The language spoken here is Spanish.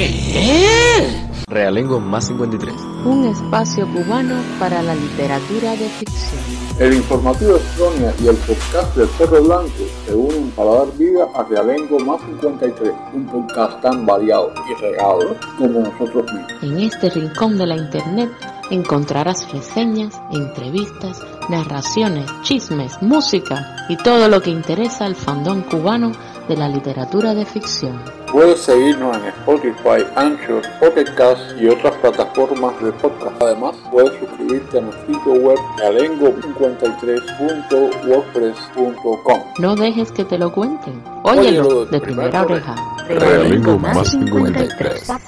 ¿Qué? Realengo más 53. Un espacio cubano para la literatura de ficción. El informativo de Sonia y el podcast del Cerro Blanco se unen para dar vida a Realengo más 53, un podcast tan variado y regado como nosotros mismos. En este rincón de la internet encontrarás reseñas, entrevistas, narraciones, chismes, música y todo lo que interesa al fandón cubano de la literatura de ficción. Puedes seguirnos en Spotify, Anchor, Pocket y otras plataformas de podcast. Además, puedes suscribirte a nuestro sitio web realengo53.wordpress.com. No dejes que te lo cuenten. Óyelo, Óyelo de, de primera, primera oreja. Realengo más 53. 53.